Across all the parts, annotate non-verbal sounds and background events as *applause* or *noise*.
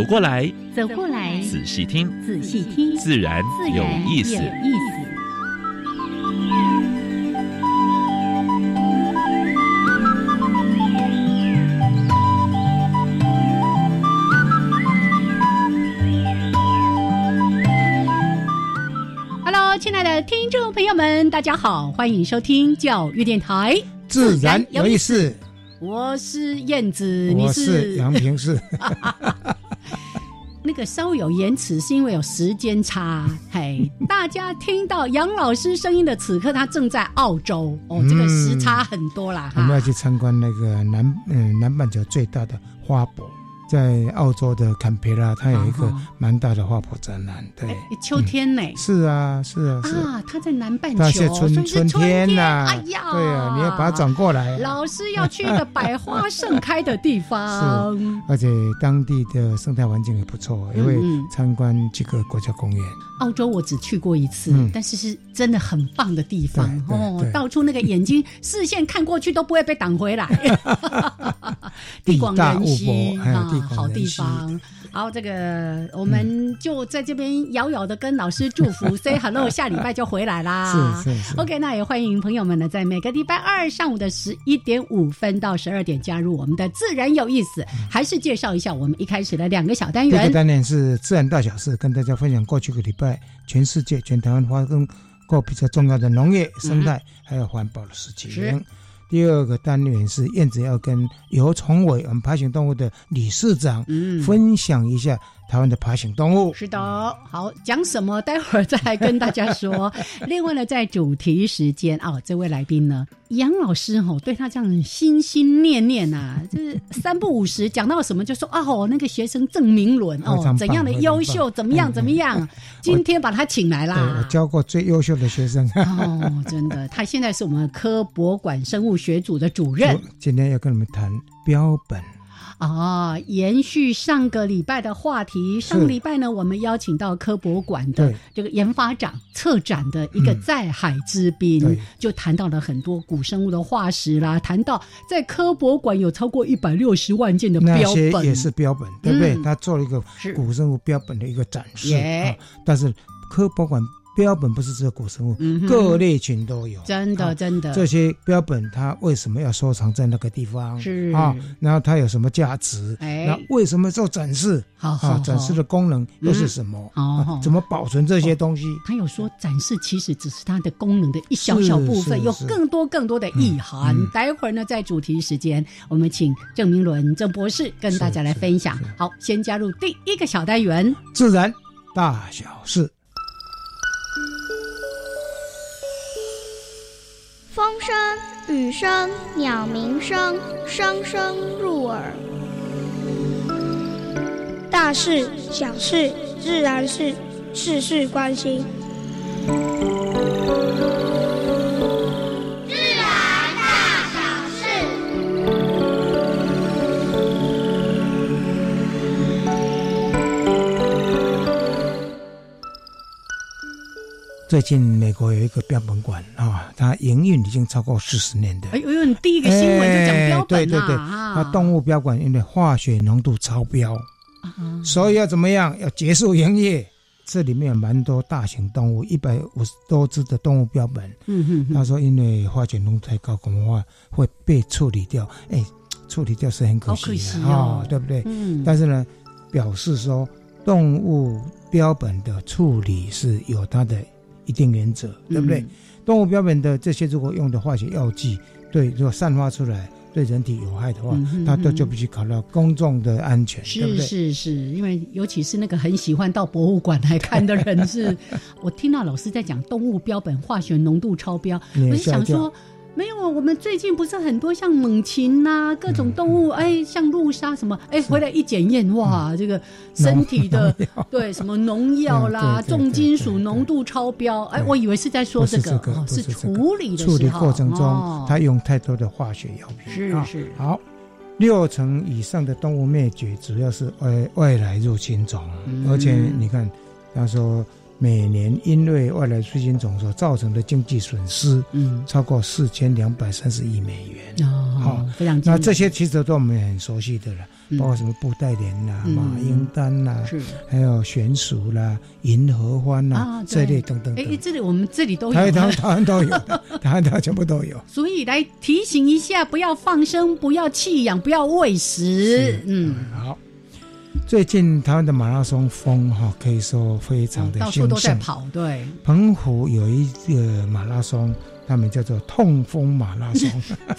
走过来，走过来，仔细听，仔细听，自然有意思。Hello，亲爱的听众朋友们，大家好，欢迎收听教育电台，自然有意思。我是燕子，我是杨平是。*laughs* 那个稍有延迟，是因为有时间差。*laughs* 嘿，大家听到杨老师声音的此刻，他正在澳洲哦，这个时差很多啦。我们要去参观那个南嗯南半球最大的花博。在澳洲的坎培拉，它有一个蛮大的花圃展览。对，秋天呢？是啊，是啊，是啊。它在南半球，它是春春天呐。哎呀，对啊，你要把它转过来。老师要去一个百花盛开的地方。*laughs* 是，而且当地的生态环境也不错，因为参观这个国家公园。澳洲我只去过一次，但是是真的很棒的地方哦，到处那个眼睛视线看过去都不会被挡回来。*laughs* *laughs* 地广人稀啊。好地方，好，这个我们就在这边遥遥的跟老师祝福，*laughs* say hello，下礼拜就回来啦。是是是，OK，那也欢迎朋友们呢，在每个礼拜二上午的十一点五分到十二点加入我们的自然有意思。还是介绍一下我们一开始的两个小单元。第一个单元是自然大小事，跟大家分享过去个礼拜全世界、全台湾发生过比较重要的农业、生态还有环保的事情。第二个单元是燕子要跟尤崇伟，我们爬行动物的理事长，分享一下。台湾的爬行动物是的，好讲什么？待会儿再来跟大家说。*laughs* 另外呢，在主题时间啊，这位来宾呢，杨老师哦，对他这样心心念念呐，就是三不五时讲到什么就说哦，那个学生郑明伦哦，怎样的优秀，怎么样怎么样？今天把他请来啦，我教过最优秀的学生哦，真的，他现在是我们科博馆生物学组的主任。今天要跟你们谈标本。啊，延续上个礼拜的话题，上个礼拜呢，我们邀请到科博馆的这个研发长策展的一个在海之滨，就谈到了很多古生物的化石啦，谈到在科博馆有超过一百六十万件的标本，也是标本，对不对？他做了一个古生物标本的一个展示，但是科博馆。标本不是只有古生物，各类群都有。真的，真的。这些标本它为什么要收藏在那个地方？是啊，然后它有什么价值？哎，那为什么做展示？好，好，展示的功能又是什么？哦，怎么保存这些东西？他有说展示其实只是它的功能的一小小部分，有更多更多的意涵。待会儿呢，在主题时间，我们请郑明伦郑博士跟大家来分享。好，先加入第一个小单元：自然大小事。声、雨声、鸟鸣声，声声入耳。大事、小事、自然事，事事关心。最近美国有一个标本馆啊，它营运已经超过四十年的。哎呦，你第一个新闻就讲标本对对对，它动物标馆因为化学浓度超标，所以要怎么样？要结束营业。这里面有蛮多大型动物，一百五十多只的动物标本。嗯哼，他说因为化学浓度太高，恐怕会被处理掉。哎，处理掉是很可惜的啊，对不对？嗯。但是呢，表示说动物标本的处理是有它的。一定原则，对不对？动物标本的这些，如果用的化学药剂，对，如果散发出来对人体有害的话，它都就必须考虑到公众的安全，对不对？是是是，因为尤其是那个很喜欢到博物馆来看的人，是 *laughs* 我听到老师在讲动物标本化学浓度超标，我就想说。没有，我们最近不是很多像猛禽呐，各种动物，哎，像鹿鲨什么，哎，回来一检验，哇，这个身体的对什么农药啦、*laughs* 重金属浓度超标，哎，我以为是在说这个，是处理的处理过程中，它用太多的化学药品，是是。好。六成以上的动物灭绝，主要是外外来入侵种，而且你看，他说每年因为外来入侵种所造成的经济损失，嗯，超过四千两百三十亿美元。哦，好，非常。那这些其实都我们很熟悉的了。包括什么布袋莲啦、马英丹啦，是还有玄鼠啦、银河欢啦这类等等。哎，这里我们这里都有，台湾 *laughs* 台湾都有，台湾台湾全部都有。所以来提醒一下，不要放生，不要弃养，不要喂食。嗯，好。最近台湾的马拉松风哈，可以说非常的兴盛，到处都在跑。对，澎湖有一个马拉松。他们叫做痛风马拉松，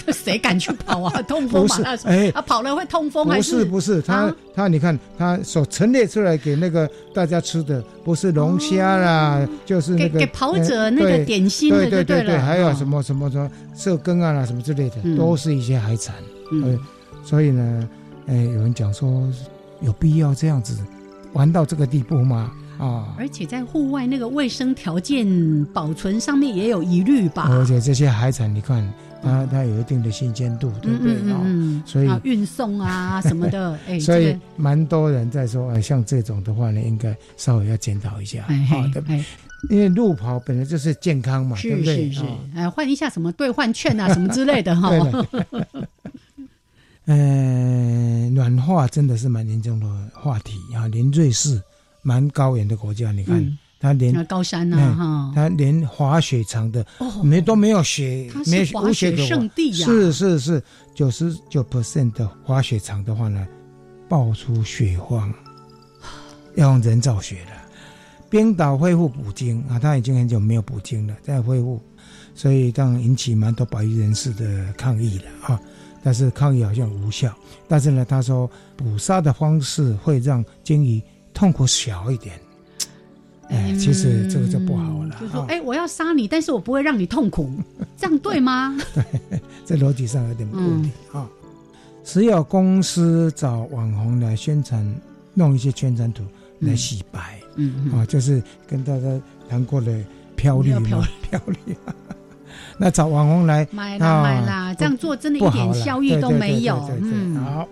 这 *laughs* 谁敢去跑啊？*laughs* 痛风马拉松，哎，他跑了会痛风还是？不是不是，他他你看他所陈列出来给那个大家吃的，不是龙虾啦，就是那个给跑者那个点心的，对对对，还有什么什么什么色羹啊啦什么之类的，都是一些海产。嗯，所以呢，哎，有人讲说，有必要这样子玩到这个地步吗？啊，而且在户外那个卫生条件保存上面也有疑虑吧？而且这些海产，你看它它有一定的新鲜度，对不对啊？所以运送啊 *laughs* 什么的，哎，所以蛮多人在说，哎，像这种的话呢，应该稍微要检讨一下，好的，因为路跑本来就是健康嘛，对不对？是是是，哎，换一下什么兑换券啊，什么之类的哈。*laughs* *laughs* 嗯，暖化真的是蛮严重的话题啊，连瑞士。蛮高原的国家，你看，它连高山呐，哈，它连滑雪场的没都没有雪，没滑雪圣地呀。是是是，九十九 percent 的滑雪场的话呢，爆出雪荒，*sighs* 要用人造雪了。冰岛恢复补丁啊，他已经很久没有补丁了，在恢复，所以当然引起蛮多保育人士的抗议了啊。但是抗议好像无效，但是呢，他说捕杀的方式会让鲸鱼。痛苦小一点，哎，其实这个就不好了。就说，哎，我要杀你，但是我不会让你痛苦，*laughs* 这样对吗？对，*laughs* 这逻辑上有点问题啊。只有公司找网红来宣传，弄一些宣传图来洗白，嗯啊，就是跟大家谈过的漂绿嘛，漂绿。*laughs* 那找网红来买啦买啦，这样做真的一点效益都没有。嗯，好，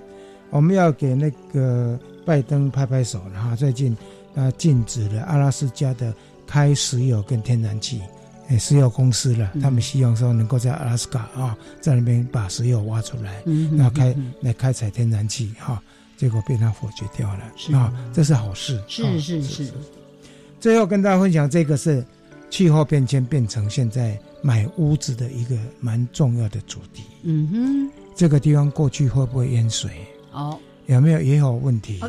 我们要给那个。拜登拍拍手了哈！最近，他禁止了阿拉斯加的开石油跟天然气，诶，石油公司了，他们希望说能够在阿拉斯加啊，在那边把石油挖出来，那开来开采天然气哈，结果被他否决掉了啊，这是好事，是是是。最后跟大家分享，这个是气候变迁变成现在买屋子的一个蛮重要的主题。嗯哼，这个地方过去会不会淹水？哦。有没有也有问题？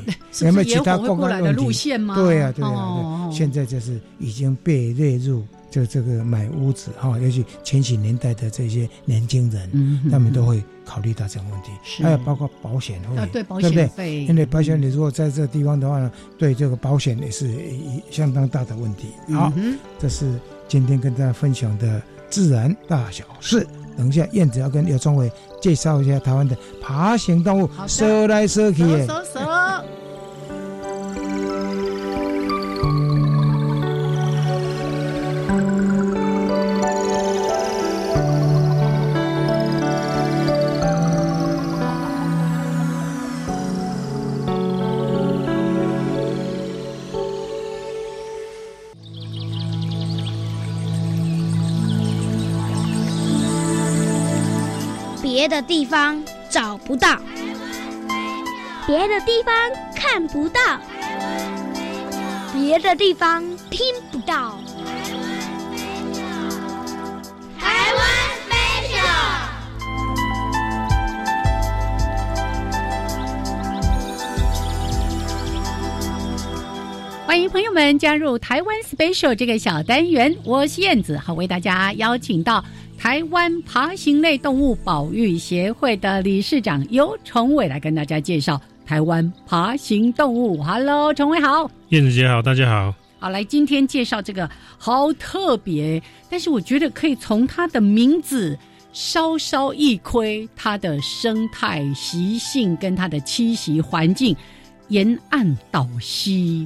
有没有其他公共的路线吗？对呀，对呀，现在就是已经被列入就这个买屋子哈，尤其千禧年代的这些年轻人，他们都会考虑到这个问题。还有包括保险费，对保险费，因为保险你如果在这个地方的话呢，对这个保险也是一相当大的问题。好，这是今天跟大家分享的自然大小事。等一下，燕子要跟刘宗伟介绍一下台湾的爬行动物，蛇来蛇去。蛇蛇。别地方找不到，别的地方看不到，别的地方听不到。台湾 special，欢迎朋友们加入台湾 special 这个小单元，我是燕子，好为大家邀请到。台湾爬行类动物保育协会的理事长尤崇伟来跟大家介绍台湾爬行动物。Hello，崇伟好，燕子姐好，大家好。好，来今天介绍这个好特别，但是我觉得可以从它的名字稍稍一窥它的生态习性跟它的栖息环境，沿岸岛溪。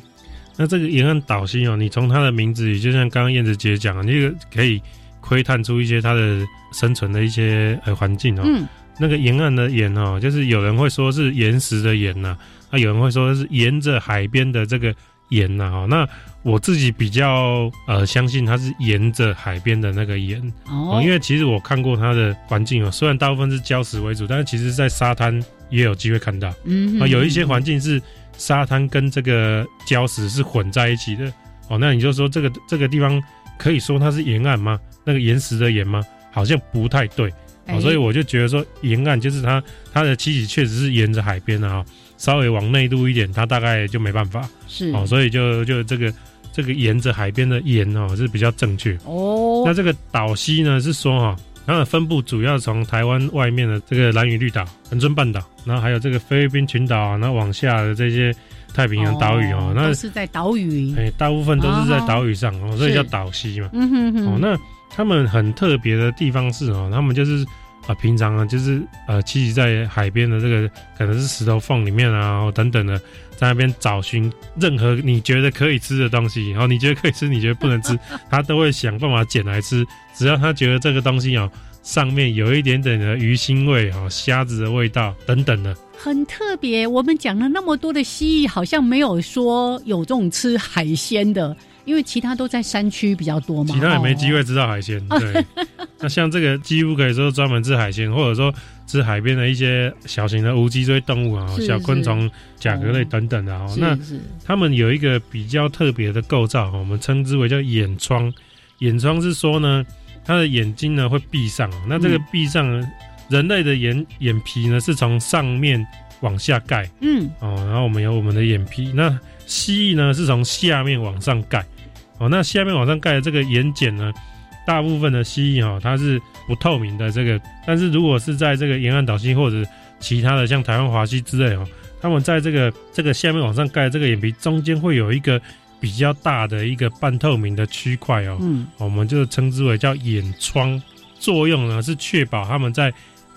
那这个沿岸岛溪哦，你从它的名字里，就像刚刚燕子姐讲，你个可以窥探出一些它的生存的一些呃环境哦。嗯。那个沿岸的沿哦，就是有人会说是岩石的岩呐，啊有人会说是沿着海边的这个岩呐。哦，那我自己比较呃相信它是沿着海边的那个岩哦，因为其实我看过它的环境哦，虽然大部分是礁石为主，但是其实在沙滩也有机会看到。嗯。啊，有一些环境是。沙滩跟这个礁石是混在一起的哦，那你就说这个这个地方可以说它是沿岸吗？那个岩石的岩吗？好像不太对哦，所以我就觉得说沿岸就是它它的栖息确实是沿着海边的啊，稍微往内陆一点，它大概就没办法是哦，所以就就这个这个沿着海边的沿哦是比较正确哦。那这个岛西呢是说哈。它的分布主要从台湾外面的这个蓝屿绿岛、恒春半岛，然后还有这个菲律宾群岛啊，然后往下的这些太平洋岛屿哦，那是在岛屿，哎，大部分都是在岛屿上哦，所以叫岛西嘛。嗯哼哼。哦，那他们很特别的地方是哦，他们就是啊，平常啊，就是呃，栖息在海边的这个可能是石头缝里面啊，等等的。在那边找寻任何你觉得可以吃的东西，然后你觉得可以吃，你觉得不能吃，*laughs* 他都会想办法捡来吃。只要他觉得这个东西哦，上面有一点点的鱼腥味哦，虾子的味道等等的，很特别。我们讲了那么多的蜥蜴，好像没有说有这种吃海鲜的。因为其他都在山区比较多嘛，其他也没机会吃到海鲜。*laughs* 对，那像这个几乎可以说专门吃海鲜，或者说吃海边的一些小型的无脊椎动物啊，小昆虫、甲壳类等等的哈。那它们有一个比较特别的构造，我们称之为叫眼窗。眼窗是说呢，它的眼睛呢会闭上。那这个闭上，人类的眼眼皮呢是从上面往下盖，嗯，哦，然后我们有我们的眼皮。那蜥蜴呢是从下面往上盖。哦，那下面往上盖的这个眼睑呢，大部分的蜥蜴哈，它是不透明的。这个，但是如果是在这个沿岸岛蜥或者其他的像台湾华西之类哦，它们在这个这个下面往上盖这个眼皮中间会有一个比较大的一个半透明的区块哦，嗯，我们就称之为叫眼窗。作用呢是确保它们在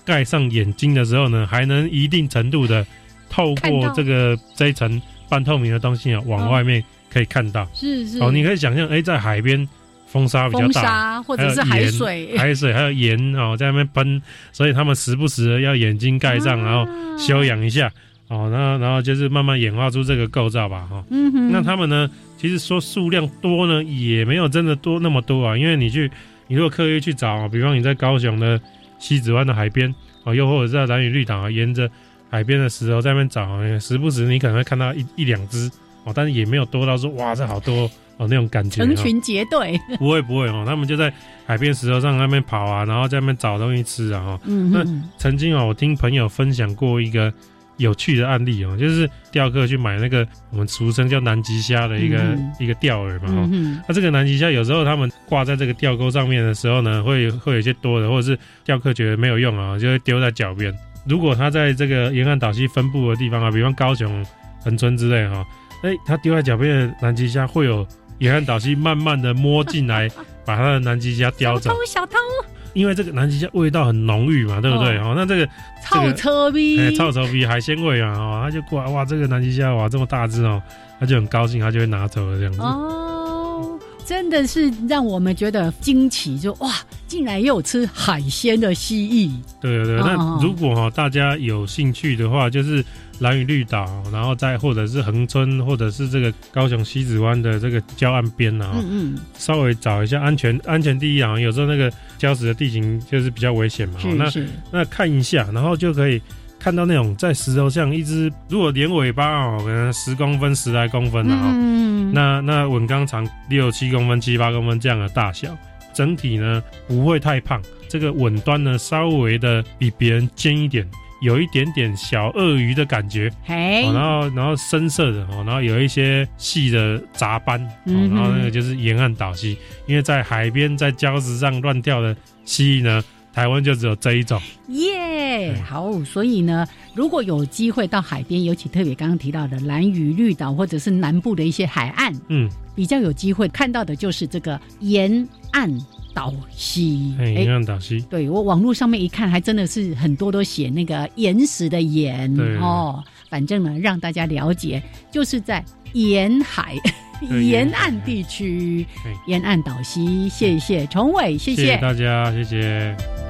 盖上眼睛的时候呢，还能一定程度的透过这个这一层半透明的东西啊，往外面。可以看到，是是哦，你可以想象，哎，在海边风沙比较大，或者是海水，海水还有盐哦，在那边喷，所以他们时不时的要眼睛盖上，然后休养一下哦，然后然后就是慢慢演化出这个构造吧，哈。嗯哼。那他们呢，其实说数量多呢，也没有真的多那么多啊，因为你去，你如果刻意去找，比方你在高雄的西子湾的海边哦，又或者在蓝屿绿岛啊，沿着海边的石头在那边找，时不时你可能会看到一一两只。哦，但是也没有多到说哇，这好多哦那种感觉。成群结队，不会不会哦，他们就在海边石头上那边跑啊，然后在那边找东西吃啊哈。嗯那曾经啊，我听朋友分享过一个有趣的案例哦，就是钓客去买那个我们俗称叫南极虾的一个一个钓饵嘛哈。那这个南极虾有时候他们挂在这个钓钩上面的时候呢，会会有一些多的，或者是钓客觉得没有用啊，就会丢在脚边。如果他在这个沿岸岛溪分布的地方啊，比方高雄、恒春之类哈。哎，他丢在脚边的南极虾会有沿岸岛蜥慢慢的摸进来，*laughs* 把他的南极虾叼走。小偷，小偷！因为这个南极虾味道很浓郁嘛，对不对？哦，那这个臭臭逼，臭臭逼海鲜味啊！哦，他就过来，哇，这个南极虾哇这么大只哦，他就很高兴，他就会拿走了这样子。哦，真的是让我们觉得惊奇，就哇，竟然也有吃海鲜的蜥蜴。对对对，那如果哈大家有兴趣的话，就是。蓝屿绿岛，然后再或者是恒春，或者是这个高雄西子湾的这个礁岸边啊，嗯嗯，稍微找一下安全，安全第一啊。有时候那个礁石的地形就是比较危险嘛，那那看一下，然后就可以看到那种在石头上一只，如果连尾巴哦，可能十公分、十来公分的哈，那那稳钢长六七公分、七八公分这样的大小，整体呢不会太胖，这个吻端呢稍微的比别人尖一点。有一点点小鳄鱼的感觉，然后然后深色的哦，然后有一些细的杂斑，然后那个就是沿岸岛蜥，因为在海边在礁石上乱跳的蜥蜴呢，台湾就只有这一种。耶，好，所以呢，如果有机会到海边，尤其特别刚刚提到的蓝屿绿岛或者是南部的一些海岸，嗯，比较有机会看到的就是这个沿岸。导西，哎，沿岸导西，对我网络上面一看，还真的是很多都写那个岩石的岩哦。反正呢，让大家了解，就是在沿海 *laughs* 沿岸地区沿岸岛西。谢谢崇伟，谢谢大家，谢谢。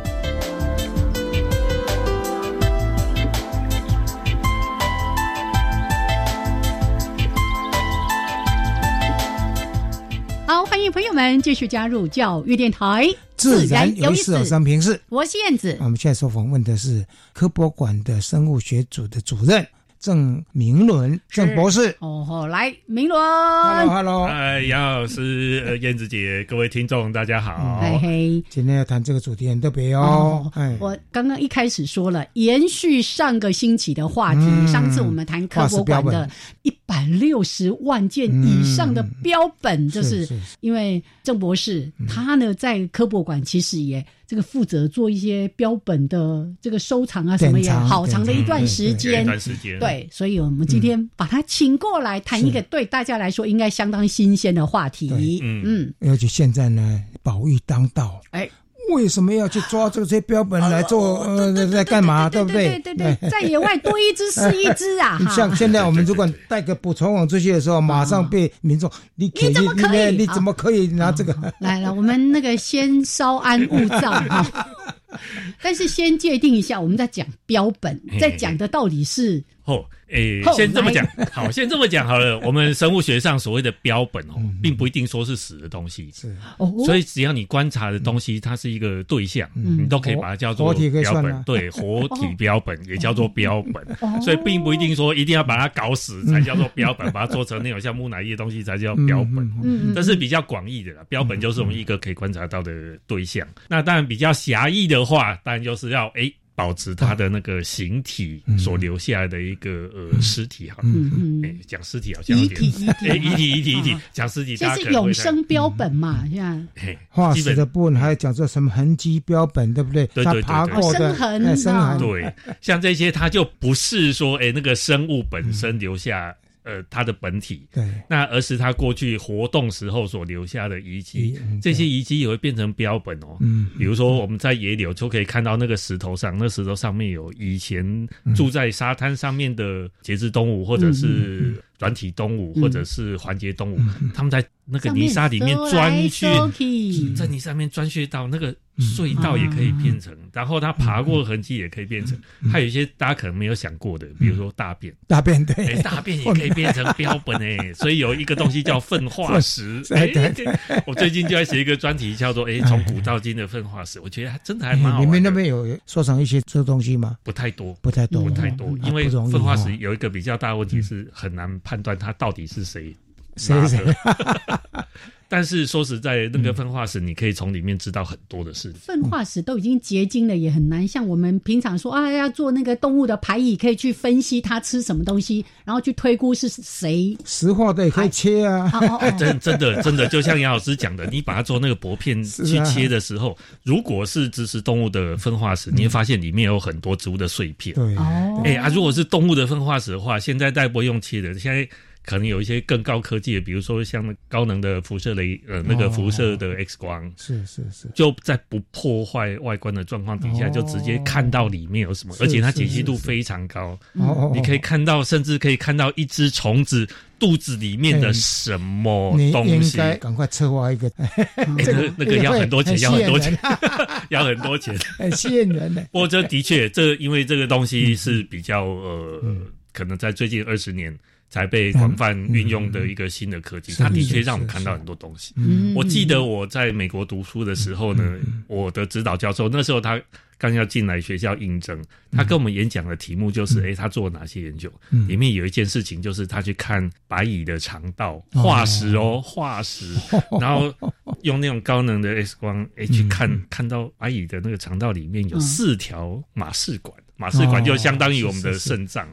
迎朋友们继续加入教育电台，自然有意思三平是。我是燕子。我们现在所访问的是科博馆的生物学组的主任。郑明伦，郑博士，哦，来，明伦，Hello，Hello，哎，杨老师，呃，燕子姐，各位听众，大家好，嘿嘿，今天要谈这个主题很特别哦，哎，我刚刚一开始说了，延续上个星期的话题，上次我们谈科博馆的一百六十万件以上的标本，就是因为郑博士他呢在科博馆其实也。这个负责做一些标本的这个收藏啊，什么也好长的一段时间，一段时间，对，所以我们今天把他请过来谈一个对大家来说应该相当新鲜的话题。嗯。嗯，而且现在呢，宝玉当道，哎。为什么要去抓这些标本来做？呃，在干嘛？对不对？对对对，在野外多一只是一只啊！*laughs* 像现在我们如果带个捕虫网出去的时候，马上被民众你你怎么可以？你怎么可以拿这个？来了，我们那个先稍安勿躁啊。*laughs* 但是先界定一下，我们在讲标本，在讲的到底是。哦，诶，先这么讲，好，先这么讲好了。我们生物学上所谓的标本哦，并不一定说是死的东西，是哦。所以只要你观察的东西，它是一个对象，你都可以把它叫做标本。对，活体标本也叫做标本。所以并不一定说一定要把它搞死才叫做标本，把它做成那种像木乃伊的东西才叫标本。嗯，这是比较广义的啦。标本就是我们一个可以观察到的对象。那当然比较狭义的话，当然就是要诶。保持它的那个形体所留下来的一个呃尸体哈，哎，讲尸体好像遗体遗体。遗体 *laughs* 遗体遗体讲尸体，这是永生标本嘛？像化石的部分还讲做什么痕迹标本，对不对？对对对，生痕生痕。对，像这些它就不是说哎那个生物本身留下。呃，它的本体，对，那而是它过去活动时候所留下的遗迹，这些遗迹也会变成标本哦。嗯，比如说我们在野柳就可以看到那个石头上，那石头上面有以前住在沙滩上面的节肢动物，或者是。软体动物或者是环节动物，他们在那个泥沙里面钻穴，在泥沙里面钻穴道，那个隧道也可以变成，然后它爬过痕迹也可以变成。还有一些大家可能没有想过的，比如说大便，大便对，大便也 *laughs* 可以变成标本诶。所以有一个东西叫粪化石。*laughs* 对对对，我最近就在写一个专题，叫做“诶，从古到今的粪化石”。我觉得还真的还蛮好。你们那边有收藏一些这东西吗？不太多，不太多，不太多，因为粪化石有一个比较大的问题是很难。判断他到底是谁谁谁，*laughs* 但是说实在，那个粪化石你可以从里面知道很多的事情。粪化石都已经结晶了，也很难像我们平常说啊，要做那个动物的排异，可以去分析它吃什么东西，然后去推估是谁。石化的也可以切啊，真真的真的，就像杨老师讲的，你把它做那个薄片去切的时候，如果是植食动物的粪化石，你会发现里面有很多植物的碎片。对，哎啊，如果是动物的粪化石的话，现在大不用切的，现在。可能有一些更高科技的，比如说像高能的辐射雷，呃，那个辐射的 X 光，是是是，就在不破坏外观的状况底下，就直接看到里面有什么，而且它解析度非常高，你可以看到，甚至可以看到一只虫子肚子里面的什么东西。赶快策划一个，*laughs* 那个那个要很多钱，要很多钱，*laughs* *laughs* 要很多钱，很吸引人的。不过这的确，这因为这个东西是比较呃，可能在最近二十年。才被广泛运用的一个新的科技，它的确让我们看到很多东西。我记得我在美国读书的时候呢，我的指导教授那时候他刚要进来学校应征，他跟我们演讲的题目就是：哎，他做哪些研究？里面有一件事情就是他去看白蚁的肠道化石哦，化石，然后用那种高能的 X 光，哎，去看看到白蚁的那个肠道里面有四条马氏管。马氏管就相当于我们的肾脏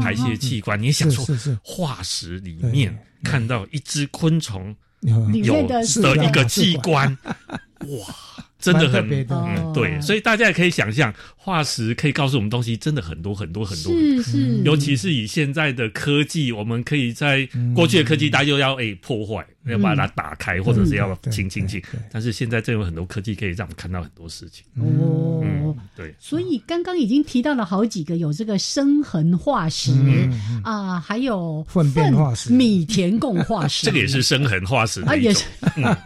排泄器官。你想说化石里面看到一只昆虫有的一个器官，*laughs* 哇！真的很别的，嗯，对，所以大家也可以想象，化石可以告诉我们东西真的很多很多很多，是是，尤其是以现在的科技，我们可以在过去的科技，大家又要诶破坏，要把它打开，或者是要清清清，但是现在真有很多科技可以让我们看到很多事情。哦，对，所以刚刚已经提到了好几个，有这个生痕化石啊，还有粪便化石、米田共化石，*laughs* 这个也是生痕化石啊，也是，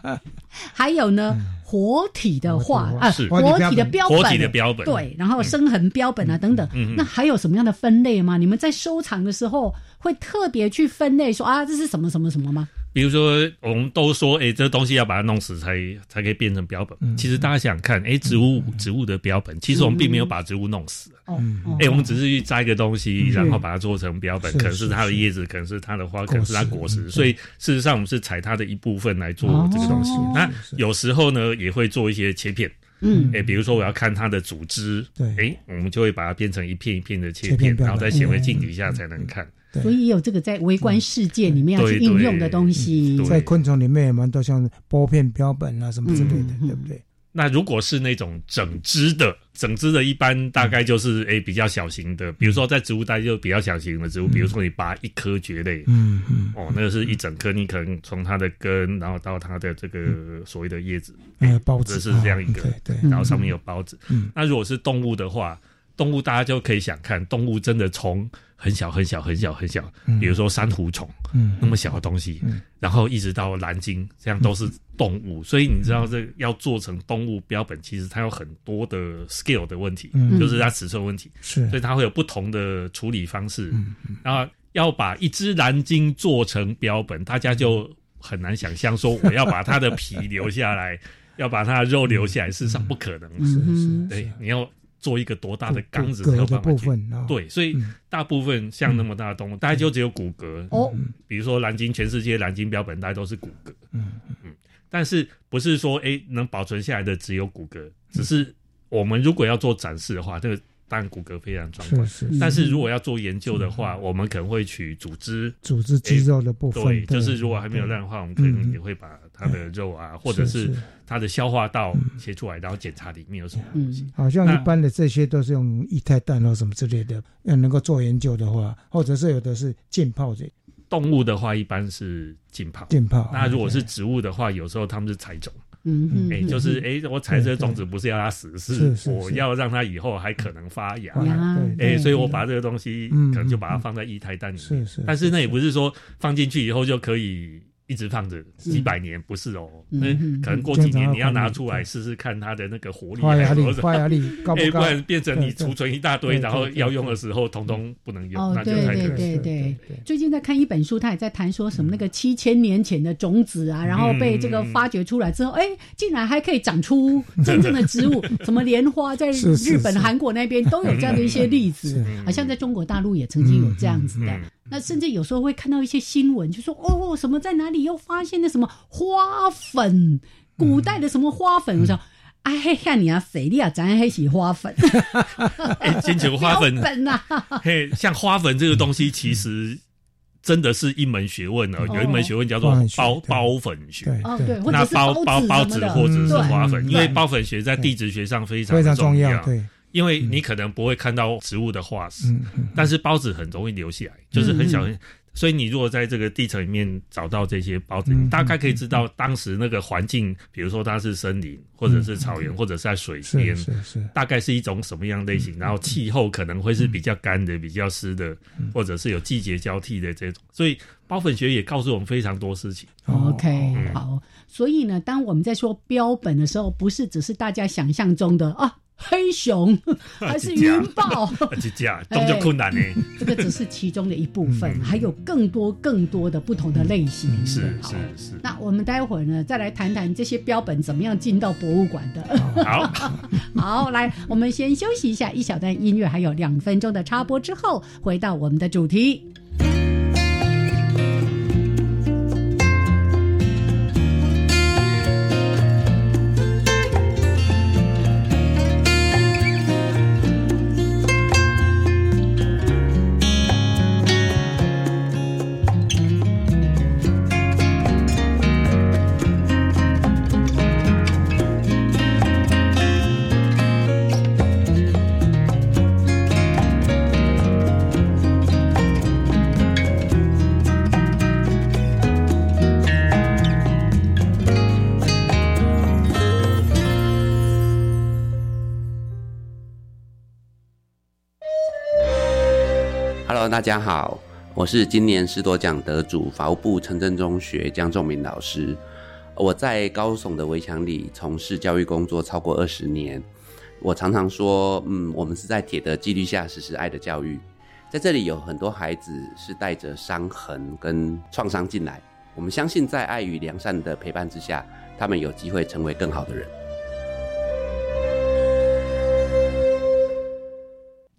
*laughs* 还有呢。活体的画啊，活体的标本，活体的标本，对，然后生痕标本啊等等，那还有什么样的分类吗？你们在收藏的时候会特别去分类，说啊，这是什么什么什么吗？比如说，我们都说，哎，这东西要把它弄死才才可以变成标本。其实大家想看，哎，植物植物的标本，其实我们并没有把植物弄死。哦，哎，我们只是去摘个东西，然后把它做成标本，可能是它的叶子，可能是它的花，可能是它果实。所以事实上，我们是采它的一部分来做这个东西。那有时候呢，也会做一些切片。嗯，哎，比如说我要看它的组织，对，哎，我们就会把它变成一片一片的切片，然后在显微镜底下才能看。所以也有这个在微观世界里面要去应用的东西，在昆虫里面也蛮多，像玻片标本啊什么之类的，对不对？那如果是那种整只的，整只的，一般大概就是诶比较小型的，比如说在植物带就比较小型的植物，比如说你拔一颗蕨类，嗯嗯，哦，那个是一整颗，你可能从它的根，然后到它的这个所谓的叶子，包子是这样一个，对，然后上面有包子。嗯。那如果是动物的话，动物大家就可以想看，动物真的从很小很小很小很小，比如说珊瑚虫，那么小的东西，然后一直到蓝鲸，这样都是动物。所以你知道，这要做成动物标本，其实它有很多的 scale 的问题，就是它尺寸问题。是，所以它会有不同的处理方式。然后要把一只蓝鲸做成标本，大家就很难想象说，我要把它的皮留下来，*laughs* 要把它的肉留下来，事实上不可能。是是，对，你要。做一个多大的缸子才有办法去对，所以大部分像那么大的动物，大概就只有骨骼哦。比如说蓝鲸，全世界蓝鲸标本大概都是骨骼。嗯嗯。但是不是说哎能保存下来的只有骨骼？只是我们如果要做展示的话，这个当然骨骼非常壮观。是是。但是如果要做研究的话，我们可能会取组织、组织肌肉的部分。对，就是如果还没有烂的话，我们可能也会把。它的肉啊，或者是它的消化道切出来，然后检查里面有什么东西。好像一般的这些都是用液态氮或什么之类的，要能够做研究的话，或者是有的是浸泡这。动物的话，一般是浸泡。浸泡。那如果是植物的话，有时候他们是采种。嗯嗯。哎，就是哎，我采这个种子不是要它死，是我要让它以后还可能发芽。哎，所以我把这个东西可能就把它放在液态氮里面。是是。但是那也不是说放进去以后就可以。一直放着几百年不是哦，那可能过几年你要拿出来试试看它的那个活力，发芽力，力高不 *laughs* 高？不然变成你储存一大堆，然后要用的时候通通不能用，那就太可惜。对对。对最近在看一本书，他也在谈说什么那个七千年前的种子啊，然后被这个发掘出来之后，哎，竟然还可以长出 *laughs* 真正的植物，*laughs* 什么莲花，在日本、韩国那边都有这样的一些例子，好像在中国大陆也曾经有这样子的。那甚至有时候会看到一些新闻，就说哦，什么在哪里又发现了什么花粉？古代的什么花粉？我说，哎看你啊，肥力啊，咱还喜花粉。*laughs* 哎，先讲花粉 *laughs* 呐。嘿，像花粉这个东西，其实真的是一门学问哦。有一门学问叫做包包粉学。哦，对，那包包包子或者是花粉，因为包粉学在地质学上非常非常重要。对。因为你可能不会看到植物的化石，但是孢子很容易留下来，就是很小，所以你如果在这个地层里面找到这些孢子，你大概可以知道当时那个环境，比如说它是森林，或者是草原，或者是在水边，大概是一种什么样类型，然后气候可能会是比较干的、比较湿的，或者是有季节交替的这种。所以孢粉学也告诉我们非常多事情。OK，好，所以呢，当我们在说标本的时候，不是只是大家想象中的啊。黑熊 *laughs* 还是云豹？这样动作困难呢。这个只是其中的一部分，还有更多更多的不同的类型。是是是。那我们待会儿呢，再来谈谈这些标本怎么样进到博物馆的。好，*laughs* 好，来，我们先休息一下，一小段音乐，还有两分钟的插播之后，回到我们的主题。大家好，我是今年师多奖得主法务部城镇中学江仲明老师。我在高耸的围墙里从事教育工作超过二十年。我常常说，嗯，我们是在铁的纪律下实施爱的教育。在这里有很多孩子是带着伤痕跟创伤进来，我们相信在爱与良善的陪伴之下，他们有机会成为更好的人。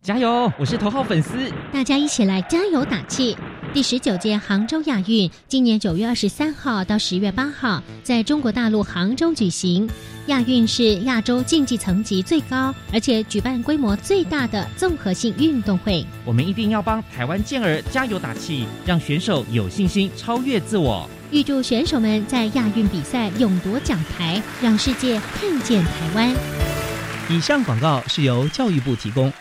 加油！我是头号粉丝，大家一起来加油打气。第十九届杭州亚运今年九月二十三号到十月八号在中国大陆杭州举行。亚运是亚洲竞技层级最高，而且举办规模最大的综合性运动会。我们一定要帮台湾健儿加油打气，让选手有信心超越自我。预祝选手们在亚运比赛勇夺奖牌，让世界看见台湾。以上广告是由教育部提供。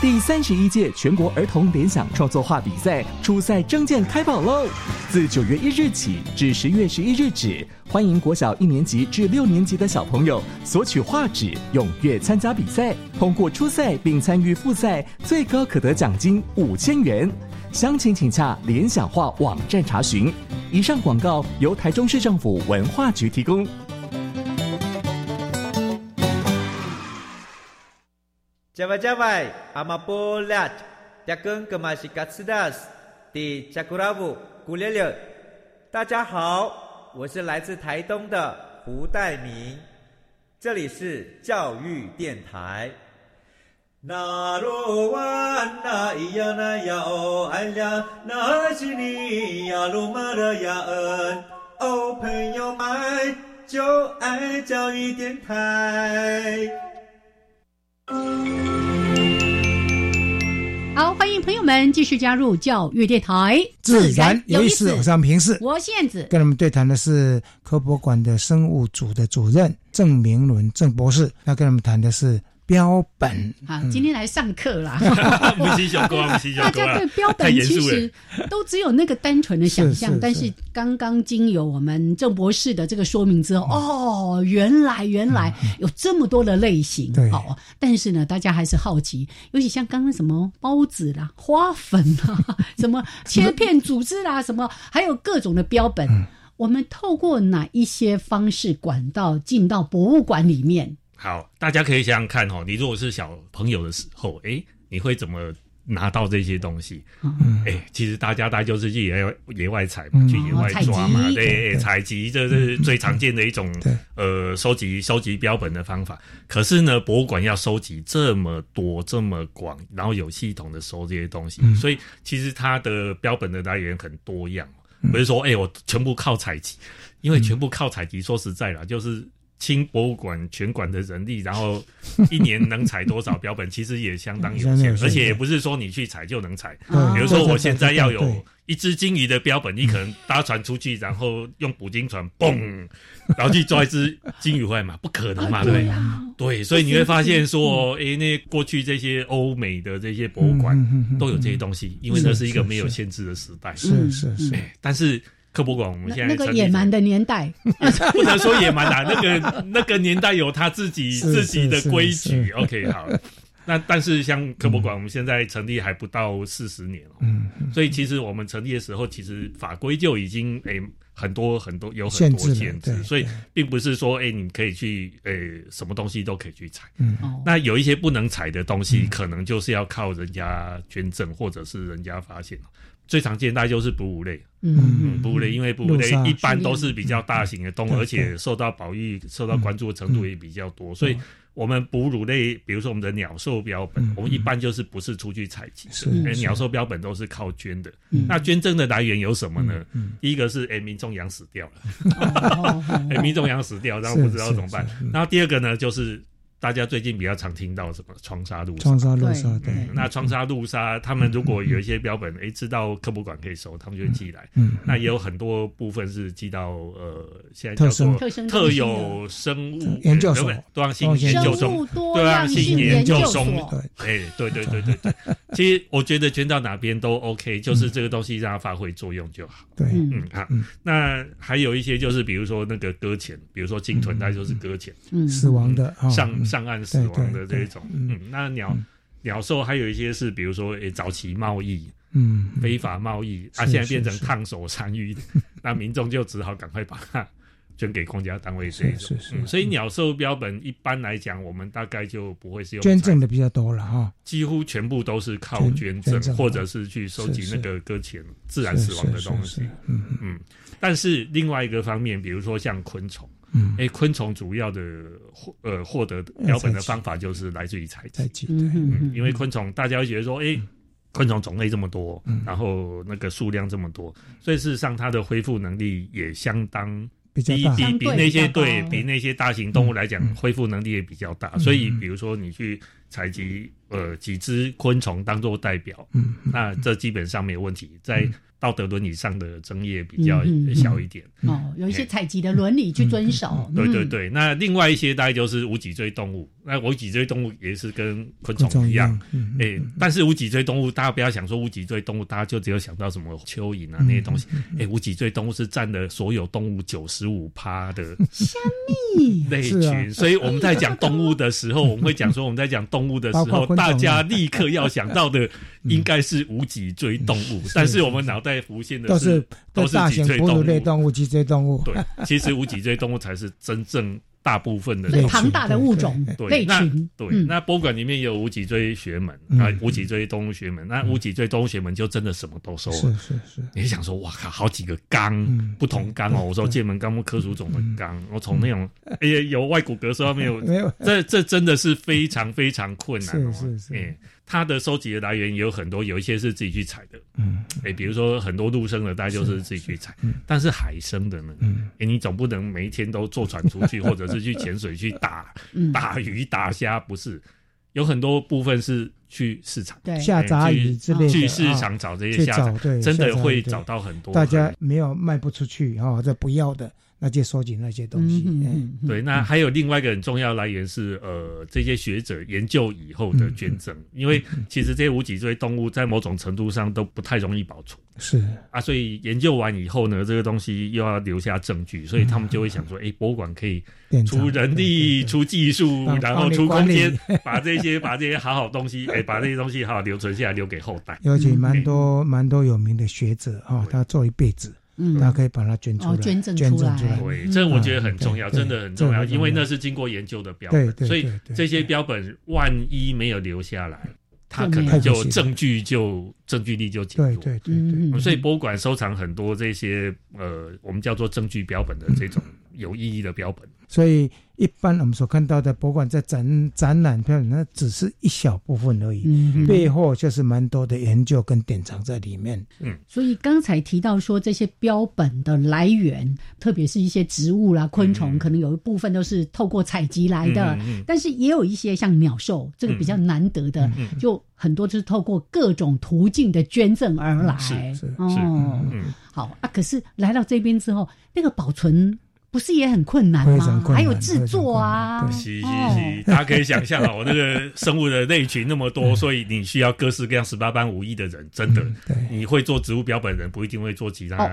第三十一届全国儿童联想创作画比赛初赛征件开跑喽！自九月一日起至十月十一日止，欢迎国小一年级至六年级的小朋友索取画纸，踊跃参加比赛。通过初赛并参与复赛，最高可得奖金五千元。详情请洽联想画网站查询。以上广告由台中市政府文化局提供。加外加外，阿玛波拉，扎根格玛西卡斯达斯，迪加古拉布古列列。大家好，我是来自台东的胡代明，这里是教育电台。那罗哇那咿呀那呀哦哎呀，那是你呀鲁玛的呀恩哦，朋友们就爱教育电台。好，欢迎朋友们继续加入教育电台，自然有意思。我是平视，我现子，跟他们对谈的是科博馆的生物组的主任郑明伦郑博士，那跟他们谈的是。标本。啊，今天来上课啦！*laughs* 大家对标本其实都只有那个单纯的想象，但是刚刚经由我们郑博士的这个说明之后，哦，原来原来有这么多的类型哦。但是呢，大家还是好奇，尤其像刚刚什么孢子啦、花粉啦、*laughs* 什么切片组织啦、什么，还有各种的标本，我们透过哪一些方式管道进到博物馆里面？好，大家可以想想看哦，你如果是小朋友的时候，哎，你会怎么拿到这些东西？哎，其实大家大就是去野野外采嘛，去野外抓嘛，对，采集这是最常见的一种呃收集收集标本的方法。可是呢，博物馆要收集这么多这么广，然后有系统的收这些东西，所以其实它的标本的来源很多样，不是说哎我全部靠采集，因为全部靠采集，说实在啦，就是。清博物馆全馆的人力，然后一年能采多少标本，*laughs* 其实也相当有限，而且也不是说你去采就能采。比如说，我现在要有一只金鱼的标本，你可能搭船出去，然后用捕鲸船嘣，然后去抓一只金鱼回来嘛？不可能嘛？对对，所以你会发现说，哎，那过去这些欧美的这些博物馆都有这些东西，因为那是一个没有限制的时代。是是是，但是。科博馆，我们现在那个野蛮的年代，*laughs* 不能说野蛮啊，那个 *laughs* 那个年代有他自己自己的规矩。OK，好。那但是像科博馆，我们现在成立还不到四十年哦，嗯，所以其实我们成立的时候，其实法规就已经诶很多很多有很多限制，所以并不是说诶你可以去诶什么东西都可以去采。嗯，那有一些不能采的东西，可能就是要靠人家捐赠或者是人家发现。最常见大概就是哺乳类，嗯，哺乳类，因为哺乳类一般都是比较大型的动物，而且受到保育、受到关注的程度也比较多，所以我们哺乳类，比如说我们的鸟兽标本，我们一般就是不是出去采集的，鸟兽标本都是靠捐的。那捐赠的来源有什么呢？第一个是哎，民众养死掉了，哎，民众养死掉，然后不知道怎么办。然后第二个呢，就是。大家最近比较常听到什么窗纱路窗纱路沙，对。那窗纱路沙，他们如果有一些标本，哎，知道科博馆可以收，他们就会寄来。嗯。那也有很多部分是寄到呃，现在叫做特有生物研究所，多样性研究所，多样性研究所。哎，对对对对对。其实我觉得捐到哪边都 OK，就是这个东西让它发挥作用就好。对，嗯。好。那还有一些就是比如说那个搁浅，比如说鲸豚，那就是搁浅，死亡的上。上岸死亡的这一种，嗯，那鸟鸟兽还有一些是，比如说诶早期贸易，嗯，非法贸易，啊，现在变成烫手山芋，*laughs* 那民众就只好赶快把它。捐给公家单位这一种，所以鸟兽标本一般来讲，我们大概就不会是用捐赠的比较多了哈，几乎全部都是靠捐赠，或者是去收集那个搁浅自然死亡的东西。嗯。嗯。但是另外一个方面，比如说像昆虫，嗯，哎，昆虫主要的获呃获得标本的方法就是来自于采集，嗯，因为昆虫大家会觉得说，哎，昆虫种类这么多，然后那个数量这么多，所以事实上它的恢复能力也相当。比比比那些对比那些大型动物来讲，恢复能力也比较大。所以，比如说你去采集呃几只昆虫当做代表，嗯，那这基本上没有问题。在道德伦理上的争议比较小一点哦，有一些采集的伦理去遵守。对对对，那另外一些大概就是无脊椎动物。那无脊椎动物也是跟昆虫一样，哎，但是无脊椎动物大家不要想说无脊椎动物，大家就只有想到什么蚯蚓啊那些东西。哎，无脊椎动物是占了所有动物九十五趴的 *laughs* 虾米类群，所以我们在讲动物的时候，我们会讲说我们在讲动物的时候，大家立刻要想到的应该是无脊椎动物，但是我们脑袋。浮现的是都是大型哺乳类动物、脊椎动物。对，其实无脊椎动物才是真正。大部分的庞大的物种类群，对，那博物馆里面有无脊椎学门啊，无脊椎动物学门，那无脊椎动物学门就真的什么都收了。是是是，你想说，哇靠，好几个缸，不同缸哦。我说剑门纲目科属种的缸，我从那种哎有外骨骼说没有，*laughs* 没有，这这真的是非常非常困难哦。是。它的收集的来源也有很多，有一些是自己去采的，嗯，哎，比如说很多陆生的，大家就是自己去采，但是海生的呢，嗯，哎，你总不能每一天都坐船出去，*laughs* 或者是去潜水去打打鱼打虾，不是？有很多部分是去市场，对，下杂鱼之类的，去市场找这些虾对，真的会找到很多，大家没有卖不出去啊，这不要的。那就收集那些东西。对，那还有另外一个很重要来源是，呃，这些学者研究以后的捐赠，因为其实这些无脊椎动物在某种程度上都不太容易保存。是啊，所以研究完以后呢，这个东西又要留下证据，所以他们就会想说，哎，博物馆可以出人力、出技术，然后出空间，*laughs* 把这些把这些好好东西，*laughs* 哎，把这些东西好好留存下来，留给后代。尤其蛮多蛮多有名的学者啊，他做一辈子。嗯，大家可以把它捐出来，捐赠出来。对，这我觉得很重要，真的很重要，因为那是经过研究的标本，所以这些标本万一没有留下来，它可能就证据就证据力就减弱。对对对，所以博物馆收藏很多这些呃，我们叫做证据标本的这种 *laughs* 有意义的标本。所以。一般我们所看到的博物馆在展展览票，那只是一小部分而已，背后就是蛮多的研究跟典藏在里面。嗯，所以刚才提到说这些标本的来源，特别是一些植物啦、昆虫，可能有一部分都是透过采集来的，但是也有一些像鸟兽，这个比较难得的，就很多就是透过各种途径的捐赠而来。是是哦，好啊，可是来到这边之后，那个保存。不是也很困难吗？还有制作啊！是是是，大家可以想象啊，我那个生物的类群那么多，所以你需要各式各样十八般武艺的人，真的。你会做植物标本人，不一定会做其他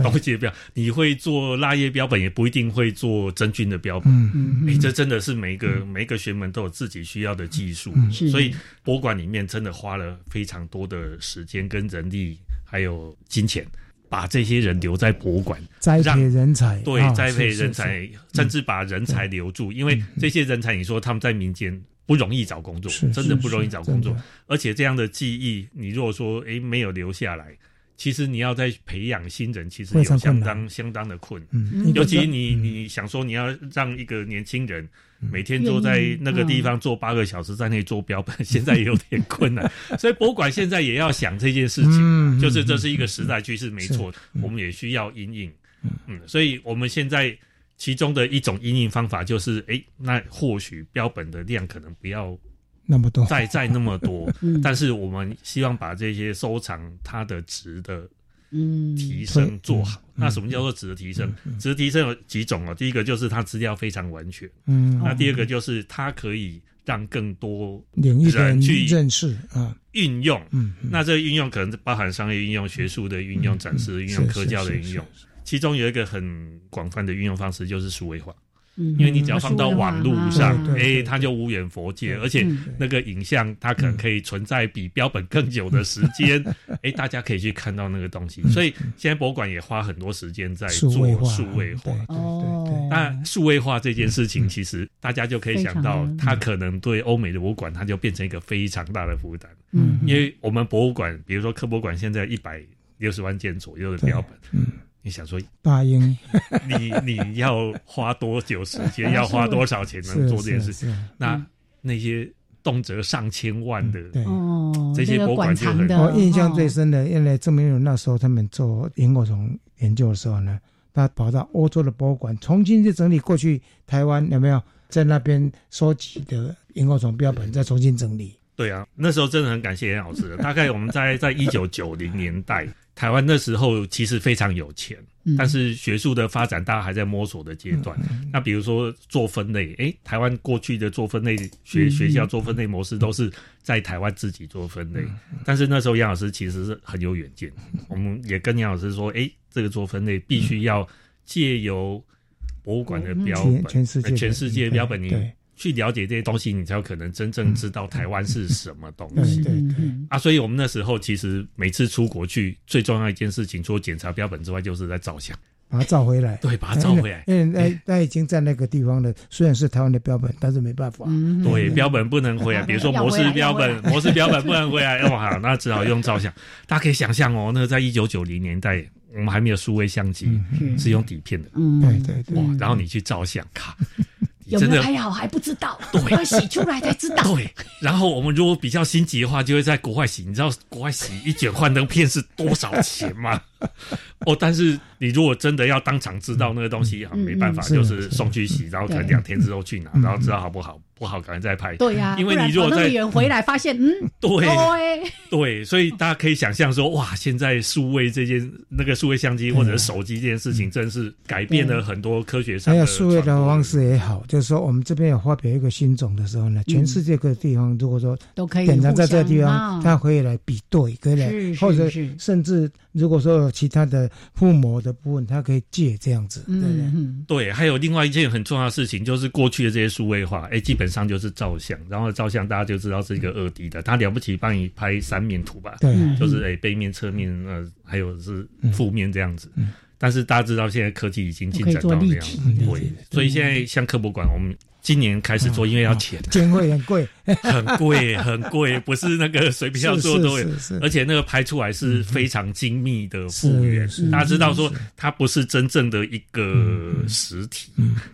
东西的标；你会做蜡叶标本，也不一定会做真菌的标本。嗯嗯，这真的是每一个每一个学门都有自己需要的技术，所以博物馆里面真的花了非常多的时间、跟人力还有金钱。把这些人留在博物馆，栽培人才，对，栽培人才，甚至把人才留住，因为这些人才，你说他们在民间不容易找工作，真的不容易找工作，而且这样的记忆，你如果说诶没有留下来。其实你要在培养新人，其实有相当相当的困，嗯，尤其你你想说你要让一个年轻人每天坐在那个地方坐八个小时在那做标本，*laughs* 现在也有点困难，*laughs* 所以博物馆现在也要想这件事情，就是这是一个时代趋势，没错，我们也需要阴影，嗯，所以我们现在其中的一种阴影方法就是，哎，那或许标本的量可能不要。那么多，再再那么多，*laughs* 但是我们希望把这些收藏它的值的嗯提升做好。那什么叫做值得提升？值得提升有几种哦。第一个就是它资料非常完全，嗯。那第二个就是它可以让更多领域的人去认识啊运用。嗯，那这个运用可能包含商业运用、学术的运用、展示的运用、科教的运用。其中有一个很广泛的运用方式就是数位化。因为你只要放到网络上，哎，它就无远佛界，而且那个影像它可能可以存在比标本更久的时间，哎，大家可以去看到那个东西。所以现在博物馆也花很多时间在做数位化。哦，那数位化这件事情，其实大家就可以想到，它可能对欧美的博物馆，它就变成一个非常大的负担。嗯，因为我们博物馆，比如说科博馆，现在一百六十万件左右的标本，嗯。你想说大英，你 *laughs* 你要花多久时间，要花多少钱能做这件事情？那那些动辄上千万的，对哦，这些博物馆就很。我印象最深的，因为郑明勇那时候他们做萤火虫研究的时候呢，他跑到欧洲的博物馆，重新去整理过去台湾有没有在那边收集的萤火虫标本，再重新整理。对啊，那时候真的很感谢严老师。*laughs* 大概我们在在一九九零年代。台湾那时候其实非常有钱，但是学术的发展大家还在摸索的阶段。那比如说做分类，哎，台湾过去的做分类学学校做分类模式都是在台湾自己做分类，但是那时候杨老师其实是很有远见，*laughs* 我们也跟杨老师说，哎，这个做分类必须要借由博物馆的标本，全世界全世界标本你。去了解这些东西，你才有可能真正知道台湾是什么东西。对对对啊，所以我们那时候其实每次出国去，最重要一件事情，除了检查标本之外，就是在照相，把它照回来。对，把它照回来。因为那那已经在那个地方的，虽然是台湾的标本，但是没办法。对，标本不能回来。*laughs* 比如说模式标本，*laughs* *laughs* 模式标本不能回来，哇，那只好用照相。大家可以想象哦，那个在一九九零年代，我们还没有数位相机，是用底片的。嗯，对对对。哇，然后你去照相，卡。有没有拍好还不知道，要洗出来才知道。对，然后我们如果比较心急的话，就会在国外洗。你知道国外洗一卷幻灯片是多少钱吗？*laughs* 哦，但是你如果真的要当场知道那个东西，没办法，就是送去洗，然后可能两天之后去拿，然后知道好不好，不好可能再拍。对呀，因为你如果在远回来发现，嗯，对。对，所以大家可以想象说，哇，现在数位这件那个数位相机或者手机这件事情，真是改变了很多科学上。还有数位的方式也好，就是说我们这边有发表一个新种的时候呢，全世界各地方如果说都可以典藏在这个地方，它可以来比对，可以来，或者甚至如果说有其他的。附魔的部分，他可以借这样子，对不对？对，还有另外一件很重要的事情，就是过去的这些数位化，哎，基本上就是照相，然后照相大家就知道是一个二 D 的，他了不起帮你拍三面图吧？对，就是哎背面、侧面，呃，还有是负面这样子。但是大家知道，现在科技已经进展到那样，对，所以现在像科博馆，我们。今年开始做，因为要钱，钱会很贵，很贵，很贵，不是那个随便要做都有，而且那个拍出来是非常精密的复原。大家知道说，它不是真正的一个实体，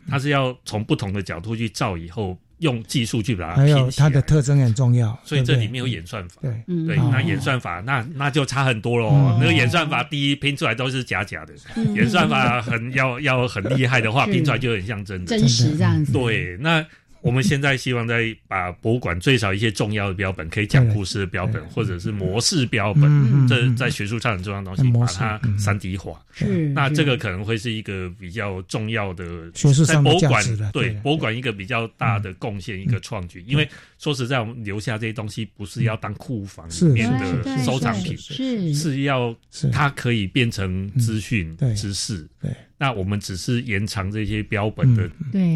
它是要从不同的角度去照以后。用技术去把它还有它的特征很重要，所以这里面有演算法。对，对，那演算法那那就差很多喽。那个演算法第一拼出来都是假假的，演算法很要要很厉害的话，*laughs* 拼出来就很像真的，真实这样子。对，那。我们现在希望在把博物馆最少一些重要的标本，可以讲故事的标本，或者是模式标本，这在学术上很重要的东西，把它三 D 化。是，那这个可能会是一个比较重要的学术上博物馆对博物馆一个比较大的贡献，一个创举。因为说实在，我们留下这些东西，不是要当库房里面的收藏品，是是要它可以变成资讯知识。对，那我们只是延长这些标本的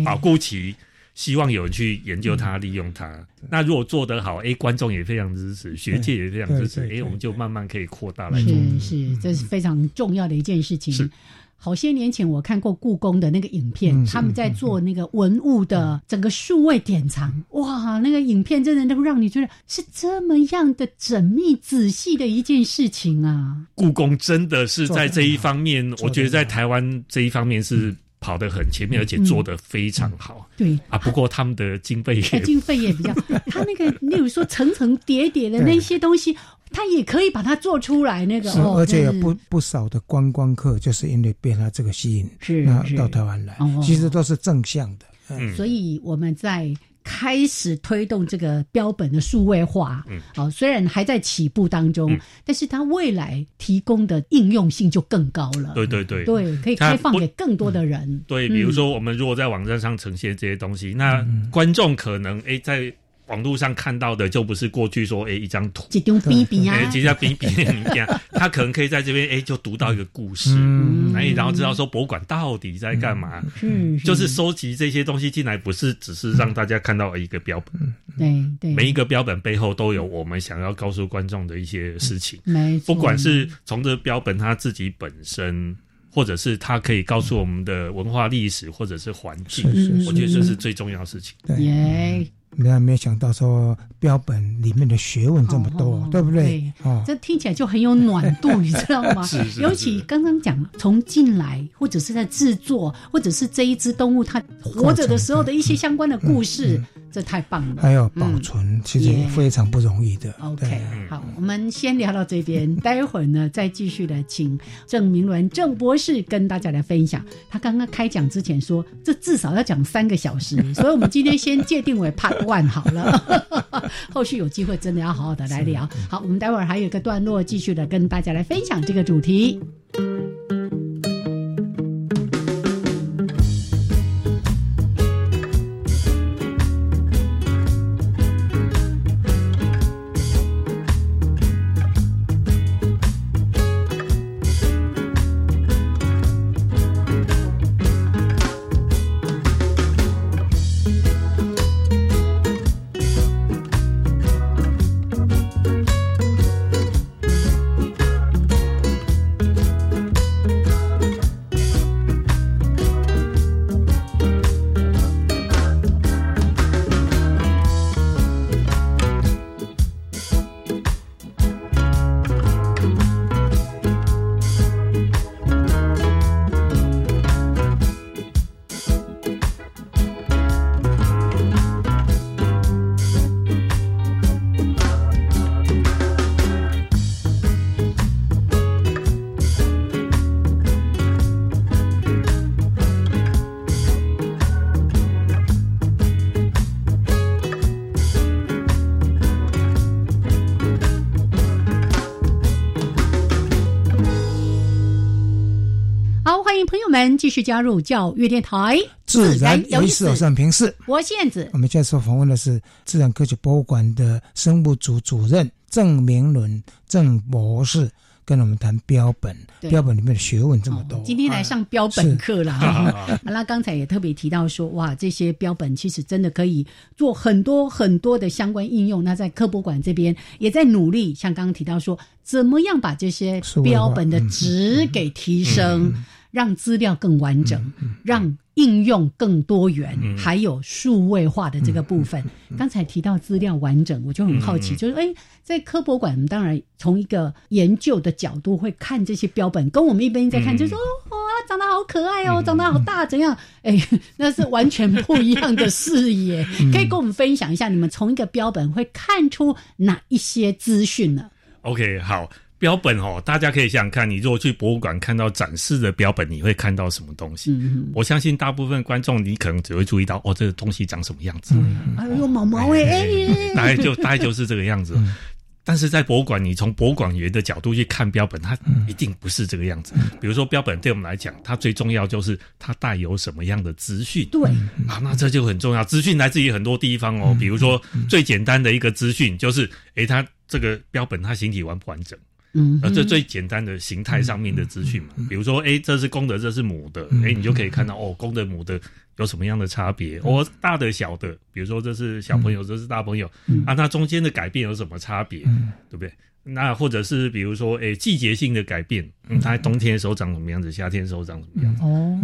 保护期。希望有人去研究它，利用它。那如果做得好，哎，观众也非常支持，学界也非常支持，哎，我们就慢慢可以扩大来做。是是，这是非常重要的一件事情。是，好些年前我看过故宫的那个影片，他们在做那个文物的整个数位典藏，哇，那个影片真的能让你觉得是这么样的缜密仔细的一件事情啊！故宫真的是在这一方面，我觉得在台湾这一方面是。跑得很前面，而且做得非常好。对啊，不过他们的经费也经费也比较，*laughs* 他那个例如说层层叠叠的那些东西，他也可以把它做出来。那个，而且有不不少的观光客就是因为被他这个吸引，是到台湾来，其实都是正向的。嗯，所以我们在。开始推动这个标本的数位化，嗯，哦，虽然还在起步当中，但是它未来提供的应用性就更高了。对对对，对，可以开放给更多的人。对，比如说我们如果在网站上呈现这些东西，那观众可能哎在。网络上看到的就不是过去说，哎，一张图，几张 B B 啊，几张笔笔这样，*laughs* 他可能可以在这边，哎，就读到一个故事，哎，然后知道说博物馆到底在干嘛，是，就是收集这些东西进来，不是只是让大家看到一个标本，对对，每一个标本背后都有我们想要告诉观众的一些事情，没错，不管是从这标本它自己本身。或者是它可以告诉我们的文化历史，或者是环境，我觉得这是最重要的事情。对。你还没有想到说标本里面的学问这么多，对不对？哦，这听起来就很有暖度，你知道吗？*laughs* 是是。尤其刚刚讲从进来，或者是在制作，或者是这一只动物它活着的时候的一些相关的故事，这太棒了。还有保存，其实非常不容易的。OK，好，我们先聊到这边，*laughs* 待会儿呢再继续的请郑明伦郑博士跟大家来分享。他刚刚开讲之前说，这至少要讲三个小时，所以我们今天先界定为 Part。万好了，*laughs* 后续有机会真的要好好的来聊。好，我们待会儿还有一个段落，继续的跟大家来分享这个主题。们继续加入教育电台，自然有意思，我是平视，我燕子。我们现在所访问的是自然科学博物馆的生物组主任郑明伦郑博士，跟我们谈标本，标本里面的学问这么多。今天来上标本课了。那 *laughs* 刚才也特别提到说，哇，这些标本其实真的可以做很多很多的相关应用。那在科博馆这边也在努力，像刚刚提到说，怎么样把这些标本的值给提升。让资料更完整，让应用更多元，还有数位化的这个部分。刚才提到资料完整，我就很好奇，就是哎，在科博馆，当然从一个研究的角度会看这些标本，跟我们一般在看，就说哇，长得好可爱哦，长得好大，怎样？*laughs* 哎，那是完全不一样的视野。*laughs* 可以跟我们分享一下，你们从一个标本会看出哪一些资讯呢？OK，好。标本哦，大家可以想想看，你如果去博物馆看到展示的标本，你会看到什么东西？我相信大部分观众，你可能只会注意到哦，这个东西长什么样子？哎呦，毛毛哎，大概就 *laughs* 大概就是这个样子。但是在博物馆，你从博物馆员的角度去看标本，它一定不是这个样子。比如说，标本对我们来讲，它最重要就是它带有什么样的资讯。对啊，那这就很重要。资讯来自于很多地方哦，比如说最简单的一个资讯就是，诶，它这个标本它形体完不完整？嗯，而这最简单的形态上面的资讯嘛，比如说，哎，这是公的，这是母的，哎，你就可以看到哦，公的母的有什么样的差别，哦，大的小的，比如说这是小朋友，这是大朋友，啊，那中间的改变有什么差别，对不对？那或者是比如说，哎，季节性的改变，嗯。它冬天的时候长什么样子，夏天的时候长什么样子？哦，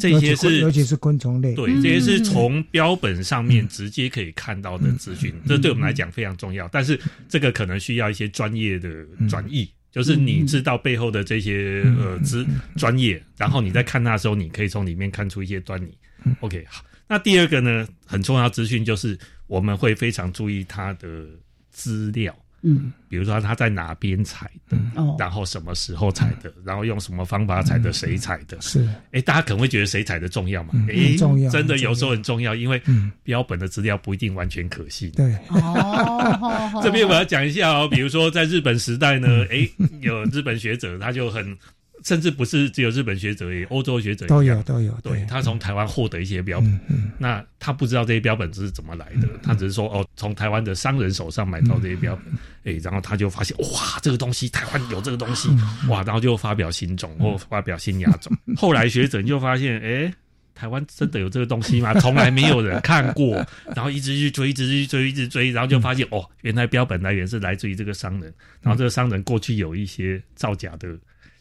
这些是尤其是昆虫类，对，这些是从标本上面直接可以看到的资讯，这对我们来讲非常重要。但是这个可能需要一些专业的转译，就是你知道背后的这些呃资专业，然后你在看它的时候，你可以从里面看出一些端倪。OK，好，那第二个呢，很重要资讯就是我们会非常注意它的资料。嗯，比如说他在哪边采的，然后什么时候采的，然后用什么方法采的，谁采的？是，哎，大家可能会觉得谁采的重要嘛？哎，重要，真的有时候很重要，因为标本的资料不一定完全可信。对，哦，这边我要讲一下哦，比如说在日本时代呢，哎，有日本学者他就很甚至不是只有日本学者，也欧洲学者都有都有。对。他从台湾获得一些标本，嗯。那他不知道这些标本是怎么来的，他只是说哦，从台湾的商人手上买到这些标本，哎，然后他就发现哇，这个东西台湾有这个东西，哇，然后就发表新种或发表新亚种。*laughs* 后来学者就发现，哎，台湾真的有这个东西吗？*laughs* 从来没有人看过，然后一直去追，一直去追，一直追，然后就发现哦，原来标本来源是来自于这个商人，然后这个商人过去有一些造假的。